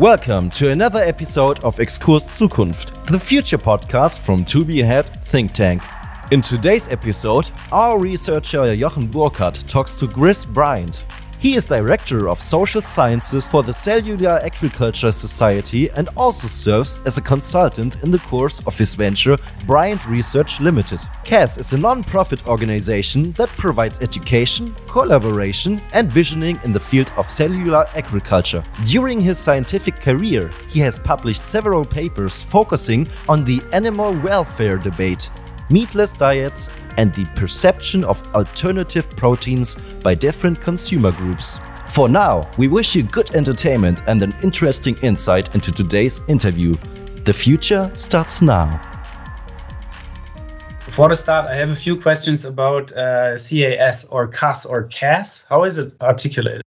Welcome to another episode of Exkurs Zukunft, the future podcast from To Be Ahead Think Tank. In today's episode, our researcher Jochen Burkhardt talks to Chris Bryant. He is Director of Social Sciences for the Cellular Agriculture Society and also serves as a consultant in the course of his venture Bryant Research Limited. CAS is a non-profit organization that provides education, collaboration and visioning in the field of cellular agriculture. During his scientific career, he has published several papers focusing on the animal welfare debate meatless diets, and the perception of alternative proteins by different consumer groups. For now, we wish you good entertainment and an interesting insight into today's interview. The future starts now. Before the start, I have a few questions about uh, CAS or CAS or CAS. How is it articulated?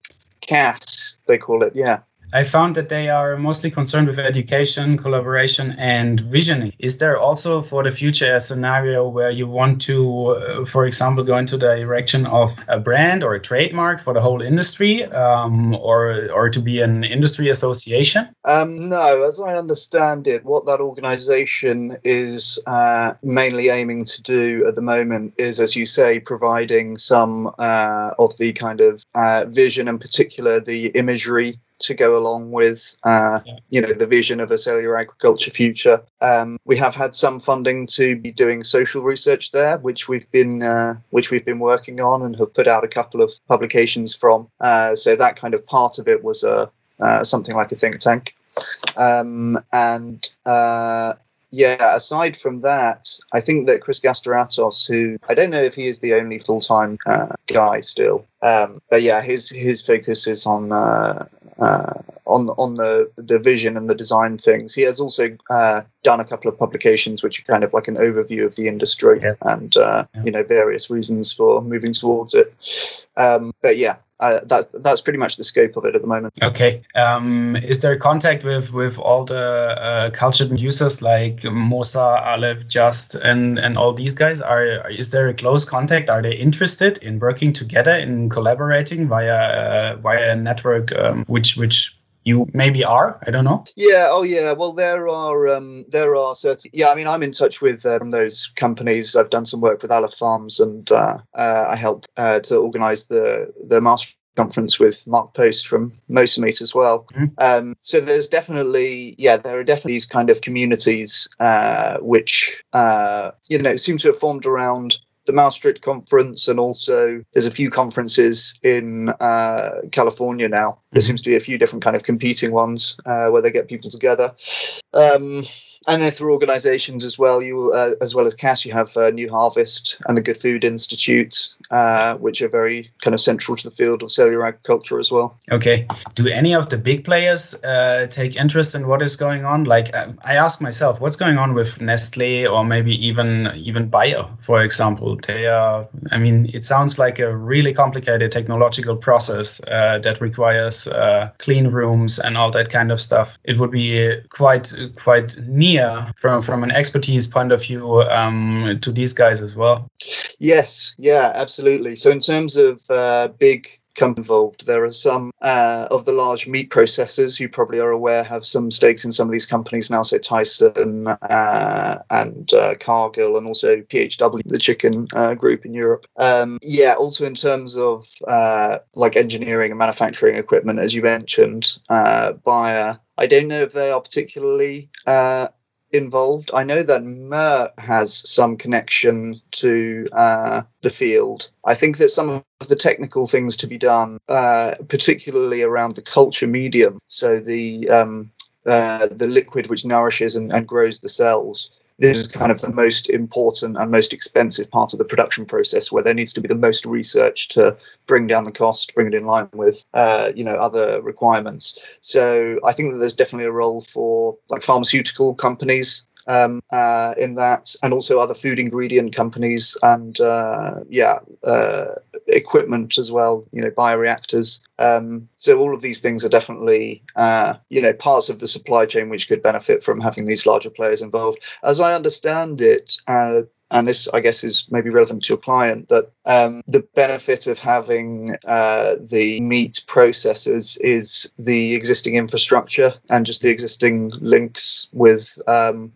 CAS, they call it, yeah. I found that they are mostly concerned with education, collaboration, and visioning. Is there also for the future a scenario where you want to, uh, for example, go into the direction of a brand or a trademark for the whole industry, um, or or to be an industry association? Um, no, as I understand it, what that organisation is uh, mainly aiming to do at the moment is, as you say, providing some uh, of the kind of uh, vision, in particular the imagery to go along with uh, you know the vision of a cellular agriculture future. Um, we have had some funding to be doing social research there, which we've been uh, which we've been working on and have put out a couple of publications from. Uh, so that kind of part of it was a uh, something like a think tank, um, and uh, yeah, aside from that, I think that Chris Gasteratos, who I don't know if he is the only full time uh, guy still, um, but yeah, his his focus is on uh, uh, on on the the vision and the design things. He has also uh, done a couple of publications which are kind of like an overview of the industry yeah. and uh, yeah. you know various reasons for moving towards it. Um, but yeah, uh, that's that's pretty much the scope of it at the moment. Okay. Um, is there contact with with all the uh, cultured users like Mosa, Aleph, Just, and and all these guys? Are is there a close contact? Are they interested in working together in collaborating via uh, via a network um, which which you maybe are i don't know yeah oh yeah well there are um there are certain yeah i mean i'm in touch with um, those companies i've done some work with aleph farms and uh, uh, i help uh, to organize the the Maastricht conference with Mark Post from Mosa Meat as well. Mm-hmm. Um, so there's definitely, yeah, there are definitely these kind of communities uh, which, uh, you know, seem to have formed around the Maastricht conference, and also there's a few conferences in uh, California now. There mm-hmm. seems to be a few different kind of competing ones uh, where they get people together. Um, and then through organisations as well, you uh, as well as CAS, you have uh, New Harvest and the Good Food Institute, uh, which are very kind of central to the field of cellular agriculture as well. Okay. Do any of the big players uh, take interest in what is going on? Like um, I ask myself, what's going on with Nestle or maybe even even Bayer, for example? They are. I mean, it sounds like a really complicated technological process uh, that requires uh, clean rooms and all that kind of stuff. It would be quite quite neat from from an expertise point of view um, to these guys as well. Yes, yeah, absolutely. So in terms of uh, big come involved. There are some uh, of the large meat processors who probably are aware have some stakes in some of these companies now. So Tyson uh, and uh, Cargill, and also PHW, the chicken uh, group in Europe. Um, yeah, also in terms of uh, like engineering and manufacturing equipment, as you mentioned, uh, Bayer. I don't know if they are particularly involved. I know that Merck has some connection to uh, the field. I think that some of the technical things to be done, uh, particularly around the culture medium, so the um, uh, the liquid which nourishes and, and grows the cells, this is kind of the most important and most expensive part of the production process where there needs to be the most research to bring down the cost bring it in line with uh, you know other requirements. So i think that there's definitely a role for like pharmaceutical companies um, uh, in that, and also other food ingredient companies and uh, yeah, uh, equipment as well. You know, bioreactors. Um, so all of these things are definitely uh, you know parts of the supply chain which could benefit from having these larger players involved. As I understand it, uh, and this, I guess, is maybe relevant to your client, that um, the benefit of having uh, the meat processors is the existing infrastructure and just the existing links with um,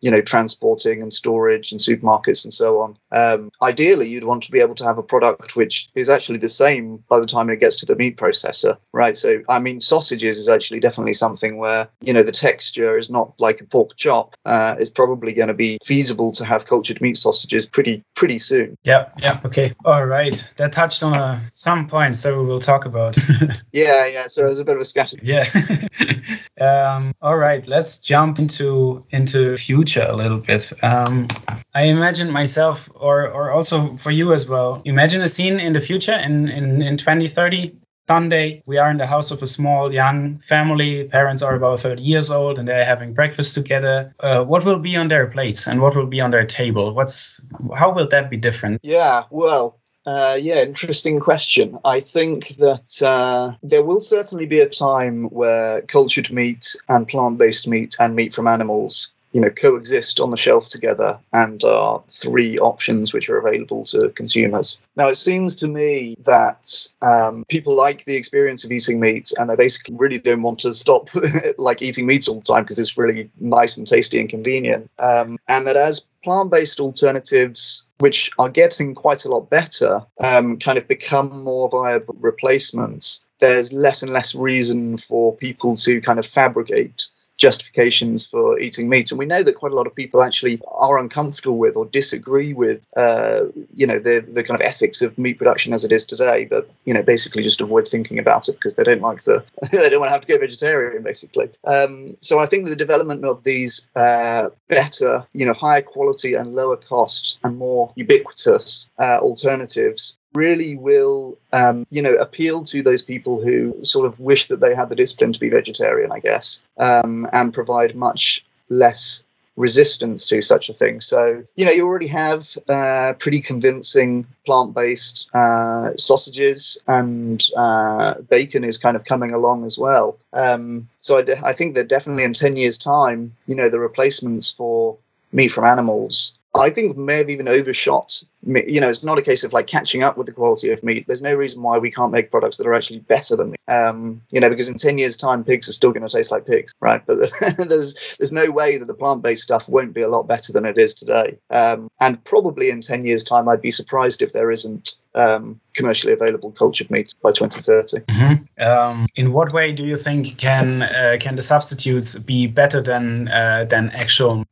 you know, transporting and storage and supermarkets and so on. Um, ideally, you'd want to be able to have a product which is actually the same by the time it gets to the meat processor, right? So, I mean, sausages is actually definitely something where, you know, the texture is not like a pork chop. Uh, it's probably going to be feasible to have cultured meat sausages pretty, pretty soon. Yeah, yeah, okay. All right. That touched on uh, some points that we will talk about. yeah, yeah. So it was a bit of a scatter. Yeah. um, all right. Let's jump into into future future a little bit. Um, I imagine myself, or or also for you as well. Imagine a scene in the future in in in 2030. Sunday, we are in the house of a small young family. Parents are about 30 years old and they're having breakfast together. Uh, what will be on their plates and what will be on their table? What's how will that be different? Yeah, well, uh, yeah, interesting question. I think that uh, there will certainly be a time where cultured meat and plant based meat and meat from animals you know coexist on the shelf together and are three options which are available to consumers. Now it seems to me that um, people like the experience of eating meat and they basically really don't want to stop like eating meat all the time because it's really nice and tasty and convenient. Um, and that as plant-based alternatives which are getting quite a lot better um, kind of become more viable replacements there's less and less reason for people to kind of fabricate justifications for eating meat. And we know that quite a lot of people actually are uncomfortable with or disagree with, uh, you know, the, the kind of ethics of meat production as it is today, but, you know, basically just avoid thinking about it because they don't like the, they don't want to have to go vegetarian, basically. Um, so I think the development of these uh, better, you know, higher quality and lower cost and more ubiquitous uh, alternatives really will, um, you know, appeal to those people who sort of wish that they had the discipline to be vegetarian, I guess, um, and provide much less resistance to such a thing. So, you know, you already have uh, pretty convincing plant based uh, sausages, and uh, bacon is kind of coming along as well. Um, so, I, de- I think that definitely in 10 years' time, you know, the replacements for meat from animals I think may have even overshot. You know, it's not a case of like catching up with the quality of meat. There's no reason why we can't make products that are actually better than meat. Um, you know, because in ten years' time, pigs are still going to taste like pigs, right? But there's there's no way that the plant-based stuff won't be a lot better than it is today. Um, and probably in ten years' time, I'd be surprised if there isn't um, commercially available cultured meat by 2030. Mm-hmm. Um, in what way do you think can uh, can the substitutes be better than uh, than actual?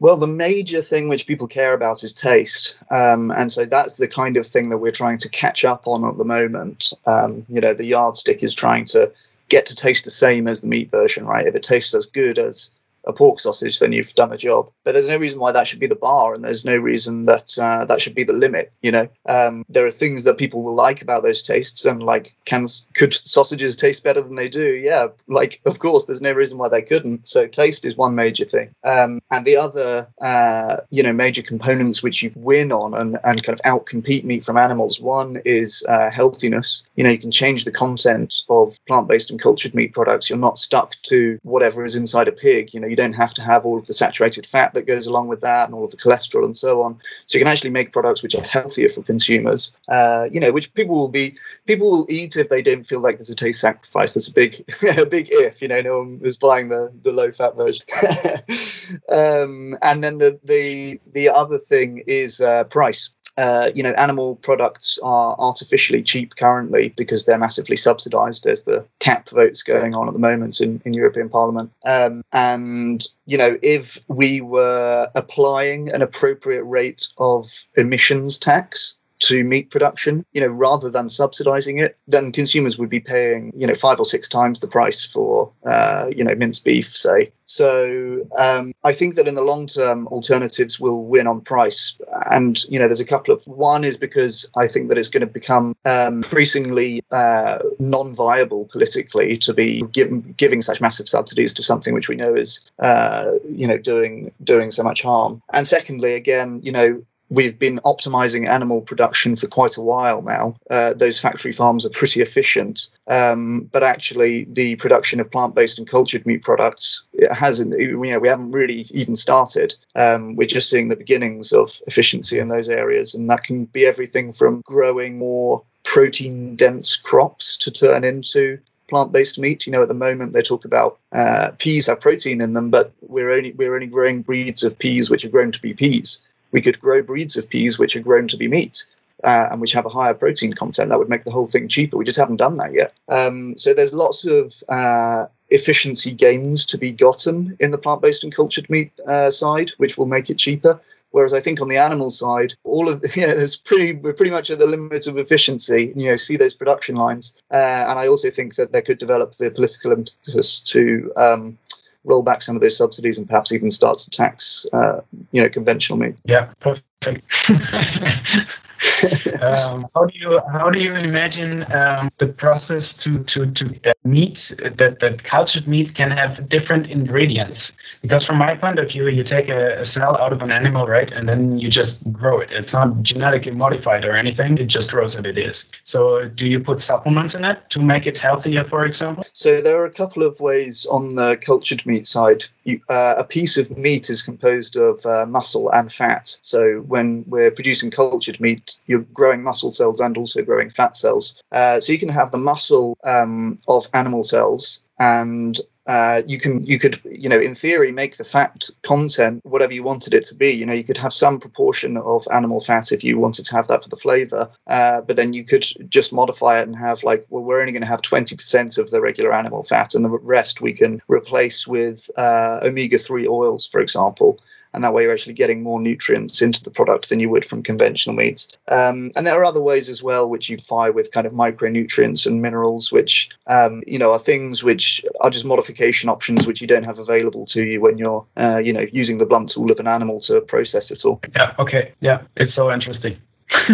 Well, the major thing which people care about is taste, um, and so that's the kind of thing that we're trying to catch up on at the moment. Um, you know, the yardstick is trying to get to taste the same as the meat version, right? If it tastes as good as a pork sausage, then you've done the job. But there's no reason why that should be the bar, and there's no reason that uh, that should be the limit. You know, um, there are things that people will like about those tastes, and like, can could sausages taste better than they do? Yeah, like of course, there's no reason why they couldn't. So taste is one major thing, um, and the other, uh, you know, major components which you win on and and kind of outcompete meat from animals. One is uh, healthiness. You know, you can change the content of plant-based and cultured meat products. You're not stuck to whatever is inside a pig. You know, you don't have to have all of the saturated fat that goes along with that and all of the cholesterol and so on. So you can actually make products which are healthier for consumers. Uh, you know, which people will be people will eat if they don't feel like there's a taste sacrifice. That's a big a big if. You know, no one is buying the the low fat version. um, and then the the the other thing is uh, price uh, you know, animal products are artificially cheap currently because they're massively subsidized. There's the cap votes going on at the moment in, in European Parliament. Um, and, you know, if we were applying an appropriate rate of emissions tax to meat production, you know, rather than subsidizing it, then consumers would be paying, you know, five or six times the price for, uh, you know, minced beef, say. So um, I think that in the long term, alternatives will win on price. And, you know, there's a couple of one is because I think that it's going to become um, increasingly uh, non viable politically to be given, giving such massive subsidies to something which we know is, uh, you know, doing doing so much harm. And secondly, again, you know, we've been optimizing animal production for quite a while now. Uh, those factory farms are pretty efficient, um, but actually, the production of plant-based and cultured meat products it hasn't. You know, we haven't really even started. Um, we're just seeing the beginnings of efficiency in those areas, and that can be everything from growing more protein-dense crops to turn into plant-based meat. You know, at the moment they talk about uh, peas have protein in them, but we're only we're only growing breeds of peas which are grown to be peas. We could grow breeds of peas which are grown to be meat. Uh, and which have a higher protein content, that would make the whole thing cheaper. We just haven't done that yet. Um, so there's lots of uh, efficiency gains to be gotten in the plant-based and cultured meat uh, side, which will make it cheaper. Whereas I think on the animal side, all of yeah, it's pretty we're pretty much at the limits of efficiency. You know, see those production lines, uh, and I also think that they could develop the political impetus to um, roll back some of those subsidies and perhaps even start to tax, uh, you know, conventional meat. Yeah, perfect. um, how do you how do you imagine um, the process to to to that meat that that cultured meat can have different ingredients? Because from my point of view, you take a, a, cell out of an animal, right, and then you just grow it. It's not genetically modified or anything. It just grows as it is. So, do you put supplements in it to make it healthier, for example? So, there are a couple of ways on the cultured meat side. You, uh, a piece of meat is composed of uh, muscle and fat. So, when we're producing cultured meat, you're growing muscle cells and also growing fat cells. Uh, so, you can have the muscle um, of animal cells and uh, you can you could you know in theory make the fat content whatever you wanted it to be you know you could have some proportion of animal fat if you wanted to have that for the flavor uh, but then you could just modify it and have like well we're only going to have 20% of the regular animal fat and the rest we can replace with uh, omega-3 oils for example and that way you're actually getting more nutrients into the product than you would from conventional meats. Um, and there are other ways as well which you buy with kind of micronutrients and minerals, which um, you know are things which are just modification options which you don't have available to you when you're uh, you know using the blunt tool of an animal to process it all. Yeah. Okay. Yeah. It's so interesting.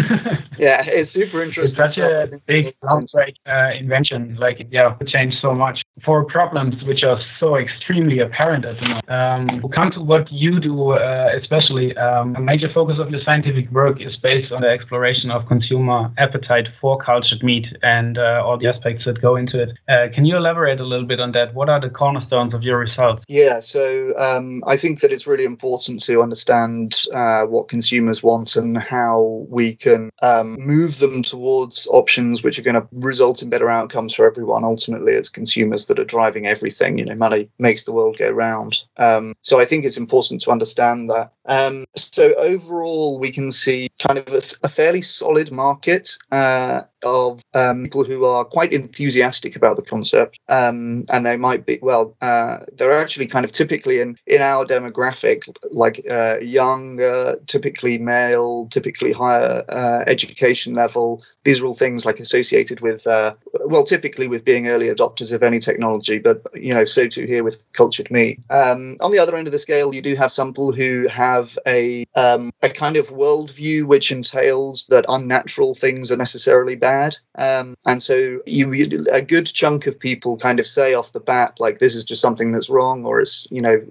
yeah, it's super interesting. It's such stuff. a big, groundbreaking uh, invention. Like, yeah, it changed so much for problems which are so extremely apparent at the moment. Um, we'll come to what you do, uh, especially. Um, a major focus of your scientific work is based on the exploration of consumer appetite for cultured meat and uh, all the aspects that go into it. Uh, can you elaborate a little bit on that? What are the cornerstones of your results? Yeah, so um, I think that it's really important to understand uh, what consumers want and how we can um, move them towards options which are going to result in better outcomes for everyone. Ultimately, it's consumers that are driving everything. You know, money makes the world go round. Um, so I think it's important to understand that. Um, so overall, we can see kind of a, a fairly solid market. Uh, of um, people who are quite enthusiastic about the concept, um, and they might be well. Uh, they're actually kind of typically in in our demographic, like uh, young, typically male, typically higher uh, education level. These are all things like associated with, uh, well, typically with being early adopters of any technology, but you know, so too here with cultured meat. Um, on the other end of the scale, you do have some people who have a um, a kind of worldview which entails that unnatural things are necessarily bad bad. Um, and so you, you, a good chunk of people kind of say off the bat, like, this is just something that's wrong or it's, you know,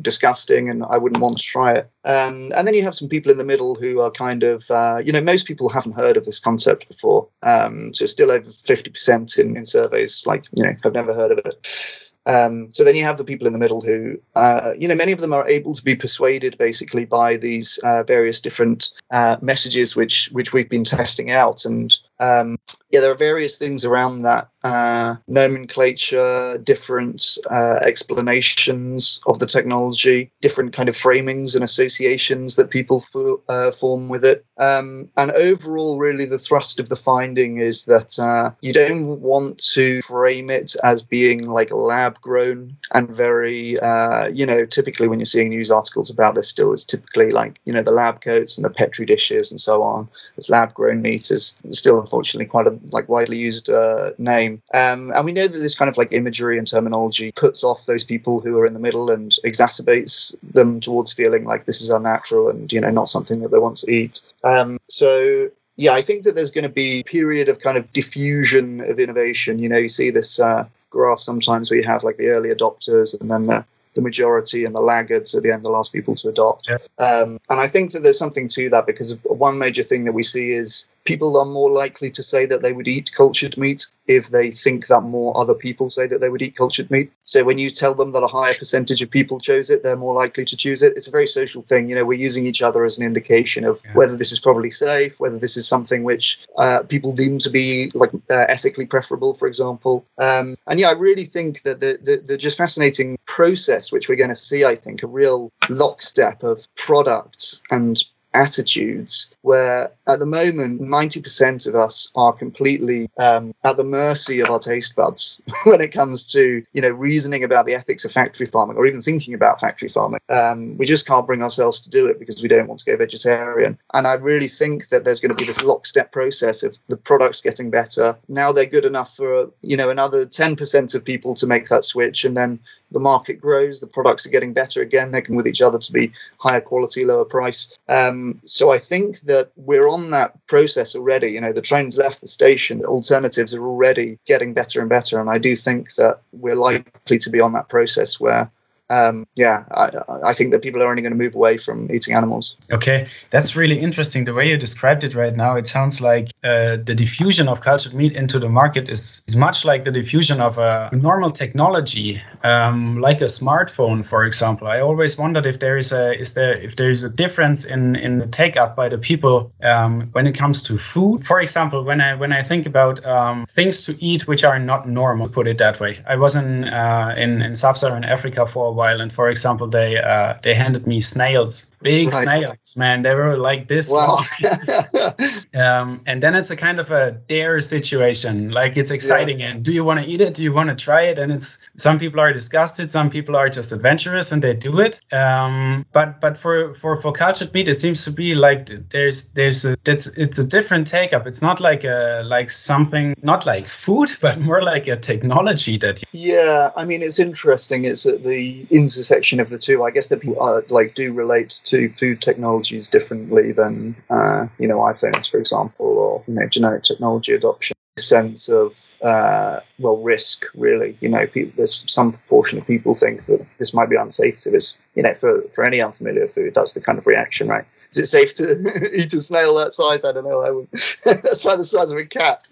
disgusting and I wouldn't want to try it. Um, and then you have some people in the middle who are kind of, uh, you know, most people haven't heard of this concept before. Um, so still over 50% in, in surveys, like, you know, have never heard of it. Um, so then you have the people in the middle who, uh, you know, many of them are able to be persuaded basically by these uh, various different uh, messages which which we've been testing out, and um, yeah, there are various things around that uh, nomenclature, different uh, explanations of the technology, different kind of framings and associations that people uh, form with it. Um, and overall, really, the thrust of the finding is that uh, you don't want to frame it as being like lab grown and very, uh, you know, typically when you're seeing news articles about this, still it's typically like, you know, the lab coats and the petri dishes and so on. It's lab grown meat is still unfortunately quite a like widely used uh, name. Um, and we know that this kind of like imagery and terminology puts off those people who are in the middle and exacerbates them towards feeling like this is unnatural and you know not something that they want to eat. Um, so yeah, I think that there's going to be a period of kind of diffusion of innovation. You know, you see this uh, graph sometimes where you have like the early adopters and then the the majority and the laggards at the end, the last people to adopt. Yes. Um, and I think that there's something to that because one major thing that we see is people are more likely to say that they would eat cultured meat if they think that more other people say that they would eat cultured meat. So when you tell them that a higher percentage of people chose it, they're more likely to choose it. It's a very social thing. You know, we're using each other as an indication of whether this is probably safe, whether this is something which uh, people deem to be like uh, ethically preferable, for example. Um, and yeah, I really think that the, the the just fascinating process which we're going to see, I think, a real lockstep of products and attitudes where at the moment 90% of us are completely um, at the mercy of our taste buds when it comes to you know reasoning about the ethics of factory farming or even thinking about factory farming. Um, we just can't bring ourselves to do it because we don't want to go vegetarian. And i really think that there's going to be this lockstep process of the products getting better. Now they're good enough for you know another 10% of people to make that switch and then the market grows the products are getting better again they can with each other to be higher quality lower price um, so i think that we're on that process already you know the train's left the station the alternatives are already getting better and better and i do think that we're likely to be on that process where um, yeah, I, I think that people are only going to move away from eating animals. Okay, that's really interesting. The way you described it right now, it sounds like uh, the diffusion of cultured meat into the market is, is much like the diffusion of a normal technology, um, like a smartphone, for example. I always wondered if there is a is there if there is a difference in in the take up by the people um, when it comes to food. For example, when I when I think about um, things to eat which are not normal, put it that way. I was in uh, in in sub-Saharan Africa for a while, and for example, they uh, they handed me snails, big Right. snails, man. They were like this Wow. long. um, and then it's a kind of a dare situation. Like it's exciting, and do you want to eat it? Do you want to try it? And it's some people are disgusted, some people are just adventurous, and they do it. Um, but but for for for cultured meat, it seems to be like there's there's a it's it's a different take up. It's not like a like something not like food, but more like a technology that Yeah, I mean it's interesting. It's at the intersection of the two. I guess that people uh, like do relate to food technologies differently than uh, you know iPhones, for example, or you know generic technology adoption. Sense of uh, well risk, really. You know, people, there's some proportion of people think that this might be unsafe to this. You know, for for any unfamiliar food, that's the kind of reaction, right? Is it safe to eat a snail that size? I don't know. I would. that's like the size of a cat.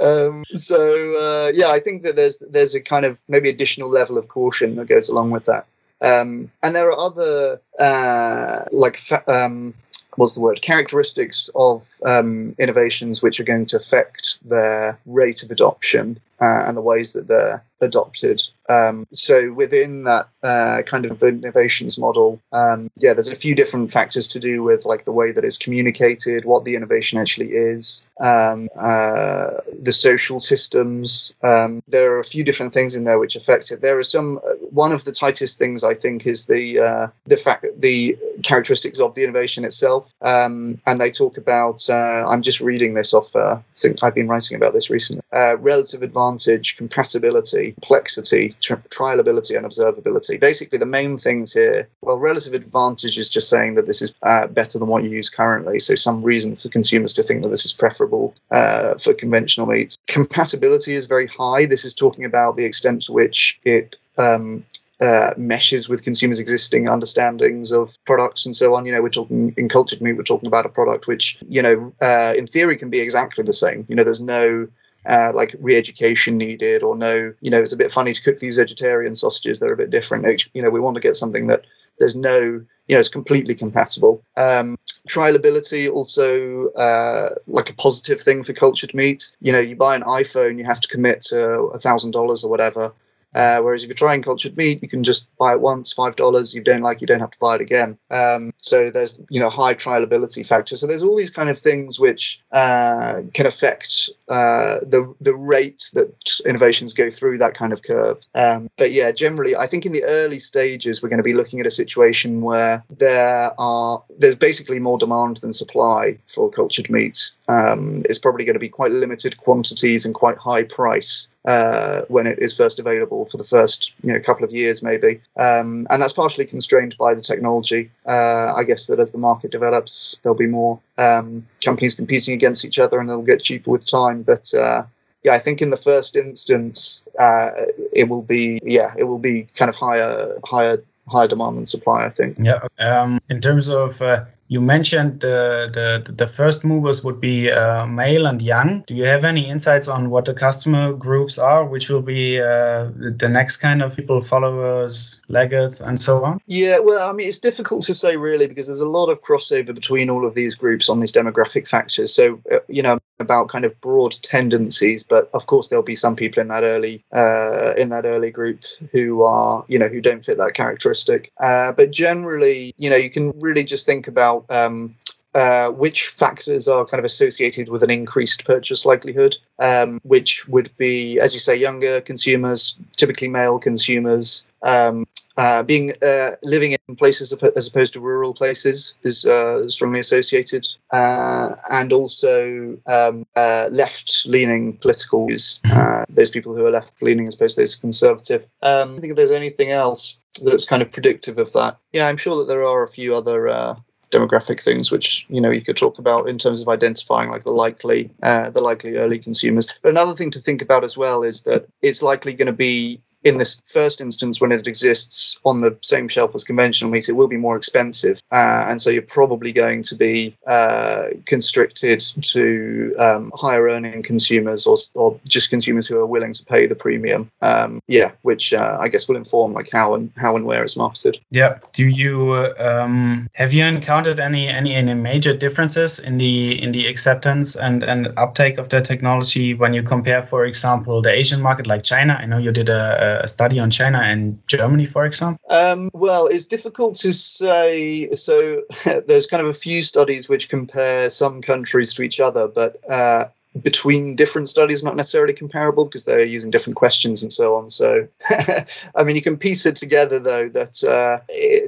um, so uh, yeah, I think that there's there's a kind of maybe additional level of caution that goes along with that. Um, and there are other uh, like um, what's the word characteristics of um, innovations which are going to affect their rate of adoption uh, and the ways that they're adopted. Um, so within that uh, kind of innovations model, um, yeah, there's a few different factors to do with like the way that it's communicated, what the innovation actually is, um, uh, the social systems. Um, there are a few different things in there which affect it. There are some. uh, One of the tightest things I think is the uh, the fact the characteristics of the innovation itself. Um, and they talk about. Uh, I'm just reading this off. Uh, I think I've been writing about this recently. Relative advantage, compatibility, complexity, tri- trialability, and observability. Basically, the main things here. Well, relative advantage is just saying that this is uh, better than what you use currently. So some reason for consumers to think that this is preferable uh, for conventional meats. Compatibility is very high. This is talking about the extent to which it um, uh, meshes with consumers' existing understandings of products and so on. You know, we're talking in cultured meat, we're talking about a product which, you know, uh, in theory can be exactly the same. You know, there's no uh, like re-education needed or no, you know, it's a bit funny to cook these vegetarian sausages. They're a bit different. You know, we want to get something that there's no, you know, it's completely compatible. Um, trialability also uh, like a positive thing for cultured meat. You know, you buy an iPhone, you have to commit to a thousand dollars or whatever. Uh, whereas if you're trying cultured meat, you can just buy it once, five dollars. You don't like, you don't have to buy it again. Um, so there's you know high trialability factor. So there's all these kind of things which uh, can affect uh, the the rate that innovations go through that kind of curve. Um, but yeah, generally, I think in the early stages we're going to be looking at a situation where there are there's basically more demand than supply for cultured meat. Um, it's probably going to be quite limited quantities and quite high price uh, when it is first available for the first you know couple of years maybe, um, and that's partially constrained by the technology. Uh, I guess that as the market develops, there'll be more um, companies competing against each other, and they'll get cheaper with time. But uh, yeah, I think in the first instance, uh, it will be yeah, it will be kind of higher higher higher demand than supply. I think. Yeah. Um, in terms of uh, you mentioned the, the the first movers would be uh, male and young. Do you have any insights on what the customer groups are, which will be uh, the next kind of people, followers, laggards, and so on? Yeah, well, I mean, it's difficult to say really because there's a lot of crossover between all of these groups on these demographic factors. So, uh, you know, about kind of broad tendencies, but of course there'll be some people in that early uh, in that early group who are you know who don't fit that characteristic. Uh, but generally, you know, you can really just think about um, uh, which factors are kind of associated with an increased purchase likelihood, um, which would be, as you say, younger consumers, typically male consumers, um, uh, being uh, living in places as opposed to rural places is uh, strongly associated, uh, and also um, uh, left-leaning political views. Uh, those people who are left-leaning as opposed to those conservative. Um, I think if there's anything else that's kind of predictive of that, yeah, I'm sure that there are a few other demographic things which you know you could talk about in terms of identifying like the likely uh, the likely early consumers but another thing to think about as well is that it's likely going to be in this first instance, when it exists on the same shelf as conventional meat, it will be more expensive. Uh, and so you're probably going to be uh, constricted to um, higher earning consumers or, or just consumers who are willing to pay the premium. Um, yeah, which uh, I guess will inform like how and how and where it's marketed. Yeah. Do you um, have you encountered any, any any major differences in the in the acceptance and and uptake of the technology when you compare, for example, the Asian market like China? I know you did a, a a study on China and Germany, for example? Um, well, it's difficult to say. So there's kind of a few studies which compare some countries to each other, but uh, between different studies not necessarily comparable because they're using different questions and so on so i mean you can piece it together though that uh,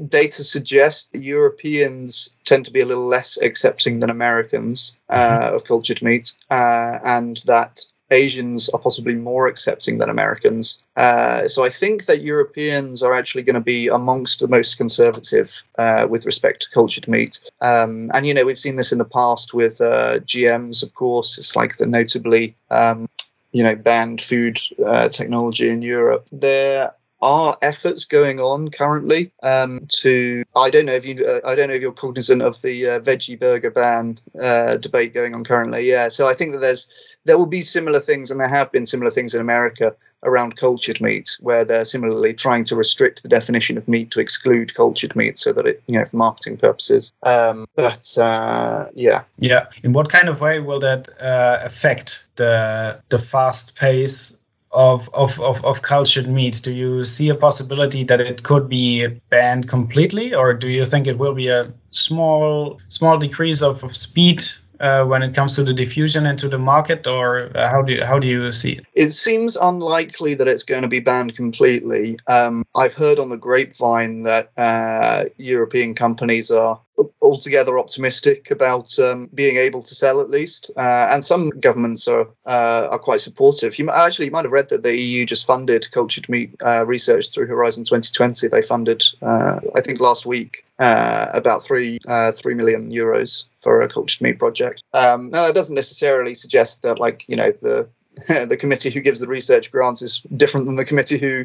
data suggests europeans tend to be a little less accepting than americans uh, mm-hmm. of cultured meat uh, and that Asians are possibly more accepting than Americans. Uh, so I think that Europeans are actually going to be amongst the most conservative uh, with respect to cultured meat. Um, and, you know, we've seen this in the past with uh, GMs, of course. It's like the notably, um, you know, banned food uh, technology in Europe. There are efforts going on currently um, to I don't know if you uh, I don't know if you're cognizant of the uh, veggie burger ban uh, debate going on currently. Yeah, so I think that there's there will be similar things, and there have been similar things in America around cultured meat, where they're similarly trying to restrict the definition of meat to exclude cultured meat, so that it, you know, for marketing purposes. Um, but uh, yeah, yeah. In what kind of way will that uh, affect the the fast pace of, of, of, of cultured meat, do you see a possibility that it could be banned completely, or do you think it will be a small small decrease of, of speed uh, when it comes to the diffusion into the market, or uh, how do you, how do you see it? It seems unlikely that it's going to be banned completely. Um, I've heard on the grapevine that uh, European companies are altogether optimistic about um, being able to sell at least, uh, and some governments are uh, are quite supportive. You actually you might have read that the EU just funded cultured meat uh, research through Horizon 2020. They funded, uh, I think, last week uh, about three three million euros for a cultured meat project. Um, now that doesn't necessarily suggest that like you know the the committee who gives the research grants is different than the committee who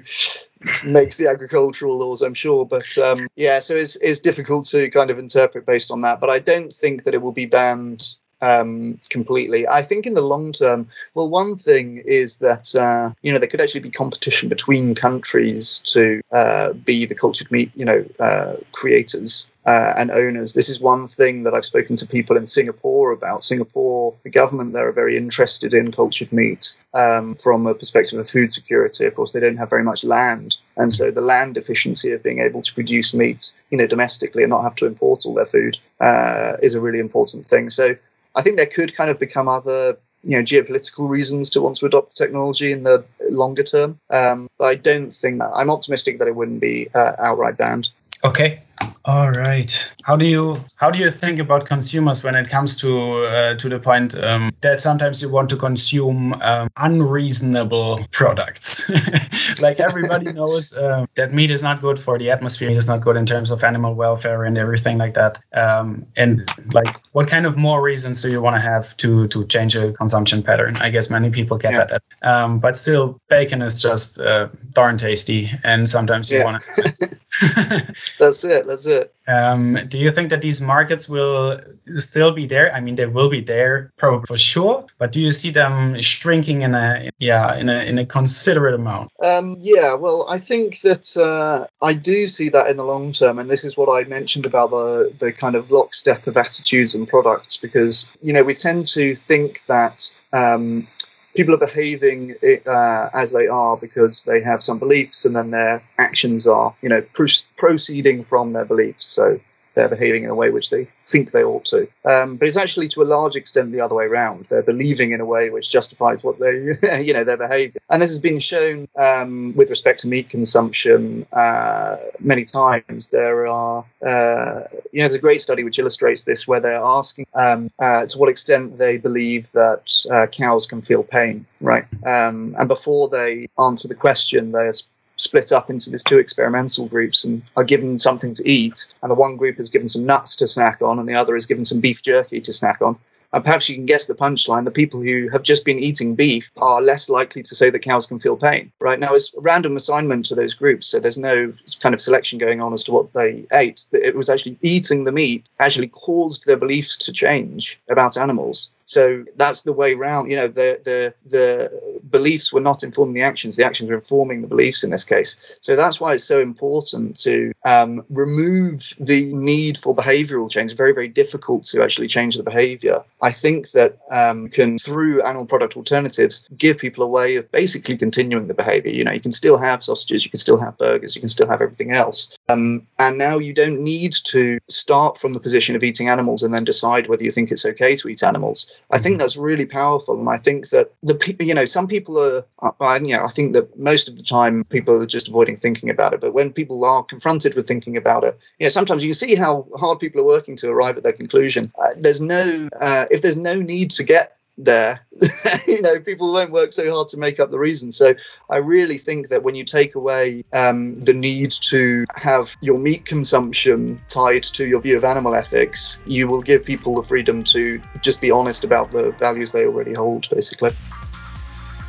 makes the agricultural laws, I'm sure. But um, yeah, so it's, it's difficult to kind of interpret based on that. But I don't think that it will be banned um, completely. I think in the long term, well, one thing is that uh, you know there could actually be competition between countries to uh, be the cultured meat, you know, uh, creators uh, and owners. This is one thing that I've spoken to people in Singapore about. Singapore, the government there are very interested in cultured meat um, from a perspective of food security. Of course, they don't have very much land, and so the land efficiency of being able to produce meat, you know, domestically and not have to import all their food uh, is a really important thing. So I think there could kind of become other you know geopolitical reasons to want to adopt the technology in the longer term. Um, but I don't think that I'm optimistic that it wouldn't be uh, outright banned. Okay. All right. How do you how do you think about consumers when it comes to uh, to the point um, that sometimes you want to consume um, unreasonable products? like everybody knows uh, that meat is not good for the atmosphere. It is not good in terms of animal welfare and everything like that. Um, and like, what kind of more reasons do you want to have to to change a consumption pattern? I guess many people get yeah. that. Um, but still, bacon is just uh, darn tasty, and sometimes you yeah. want to. that's it. That's it. Um, do you think that these markets will still be there? I mean, they will be there probably for sure, but do you see them shrinking in a yeah in a in a considerate amount? Um, yeah, well, I think that uh, I do see that in the long term, and this is what I mentioned about the the kind of lockstep of attitudes and products, because you know we tend to think that um, people are behaving uh, as they are because they have some beliefs and then their actions are, you know, pro- proceeding from their beliefs. So they're behaving in a way which they think they ought to. Um, but it's actually to a large extent the other way around. They're believing in a way which justifies what they, you know, their behavior. And this has been shown um, with respect to meat consumption uh, many times. There are, uh, you know, there's a great study which illustrates this where they're asking um, uh, to what extent they believe that uh, cows can feel pain, right? Um, and before they answer the question, they're split up into these two experimental groups and are given something to eat. And the one group is given some nuts to snack on, and the other is given some beef jerky to snack on. And perhaps you can guess the punchline. The people who have just been eating beef are less likely to say that cows can feel pain. Right now, it's random assignment to those groups, so there's no kind of selection going on as to what they ate. It was actually eating the meat actually caused their beliefs to change about animals. So that's the way round. You know, the the the beliefs were not informing the actions; the actions were informing the beliefs in this case. So that's why it's so important to um, remove the need for behavioural change. It's very very difficult to actually change the behaviour. I think that um, can through animal product alternatives give people a way of basically continuing the behaviour. You know, you can still have sausages, you can still have burgers, you can still have everything else. Um, and now you don't need to start from the position of eating animals and then decide whether you think it's okay to eat animals. I think mm-hmm. that's really powerful, and I think that the people, you know, some people are, I, I think that most of the time people are just avoiding thinking about it. But when people are confronted with thinking about it, know, sometimes you can see how hard people are working to arrive at their conclusion. Uh, there's no, uh, if there's no need to get there you know people won't work so hard to make up the reason so i really think that when you take away um, the need to have your meat consumption tied to your view of animal ethics you will give people the freedom to just be honest about the values they already hold basically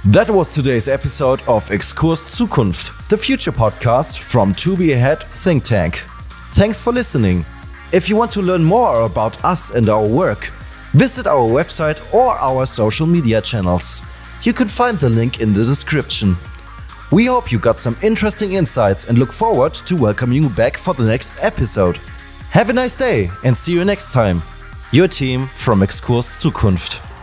that was today's episode of Exkurs Zukunft, the future podcast from To Be Ahead Think Tank. Thanks for listening. If you want to learn more about us and our work, Visit our website or our social media channels. You can find the link in the description. We hope you got some interesting insights and look forward to welcoming you back for the next episode. Have a nice day and see you next time. Your team from Exkurs Zukunft.